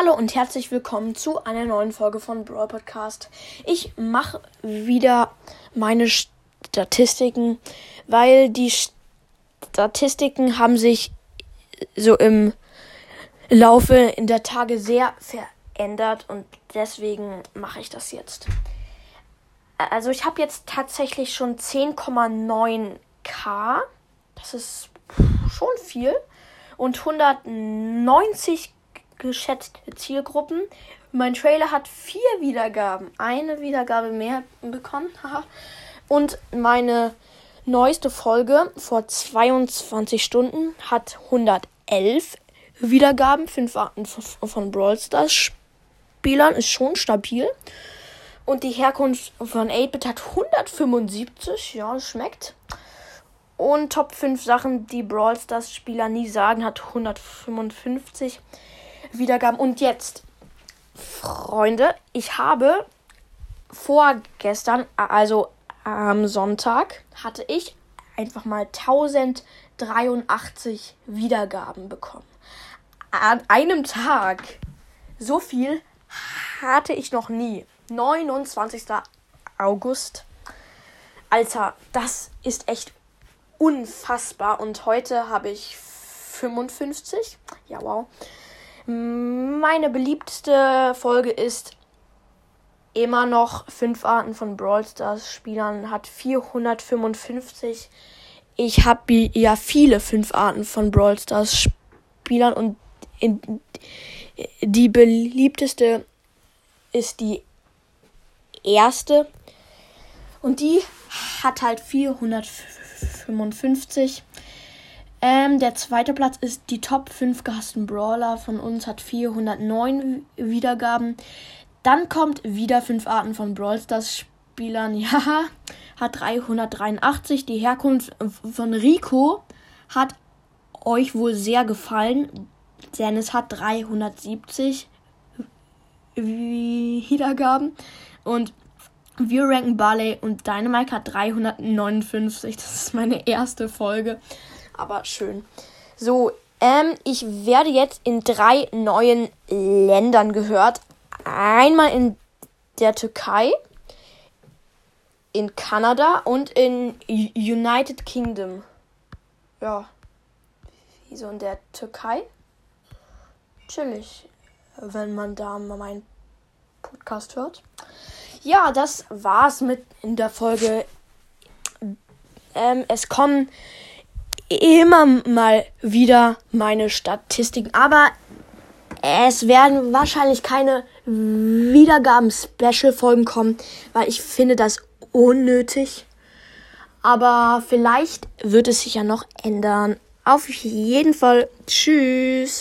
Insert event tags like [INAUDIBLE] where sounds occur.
Hallo und herzlich willkommen zu einer neuen Folge von Brawl Podcast. Ich mache wieder meine Statistiken, weil die Statistiken haben sich so im Laufe in der Tage sehr verändert und deswegen mache ich das jetzt. Also ich habe jetzt tatsächlich schon 10,9k. Das ist schon viel. Und 190 geschätzte Zielgruppen. Mein Trailer hat vier Wiedergaben. Eine Wiedergabe mehr bekommen. Und meine neueste Folge vor 22 Stunden hat 111 Wiedergaben. Fünf Arten von Brawl Stars Spielern ist schon stabil. Und die Herkunft von 8-Bit hat 175. Ja, schmeckt. Und Top 5 Sachen, die Brawl Stars Spieler nie sagen, hat 155. Wiedergaben. Und jetzt, Freunde, ich habe vorgestern, also am Sonntag, hatte ich einfach mal 1083 Wiedergaben bekommen. An einem Tag. So viel hatte ich noch nie. 29. August. Alter, das ist echt unfassbar. Und heute habe ich 55. Ja, wow. Meine beliebteste Folge ist immer noch fünf Arten von Brawl Stars Spielern, hat 455. Ich habe ja viele fünf Arten von Brawl Stars Spielern und in, die beliebteste ist die erste und die hat halt 455. Ähm, der zweite Platz ist die Top 5 gehassten Brawler von uns, hat 409 Wiedergaben. Dann kommt wieder 5 Arten von Brawl Stars Spielern, [LAUGHS] ja, hat 383. Die Herkunft von Rico hat euch wohl sehr gefallen, denn es hat 370 Wiedergaben. Und wir ranken Barley und Dynamite hat 359. Das ist meine erste Folge aber schön. So, ähm, ich werde jetzt in drei neuen Ländern gehört. Einmal in der Türkei, in Kanada und in United Kingdom. Ja. Wieso in der Türkei? Chillig, wenn man da mal meinen Podcast hört. Ja, das war's mit in der Folge. Ähm, es kommen immer mal wieder meine Statistiken. Aber es werden wahrscheinlich keine Wiedergaben-Special-Folgen kommen, weil ich finde das unnötig. Aber vielleicht wird es sich ja noch ändern. Auf jeden Fall. Tschüss.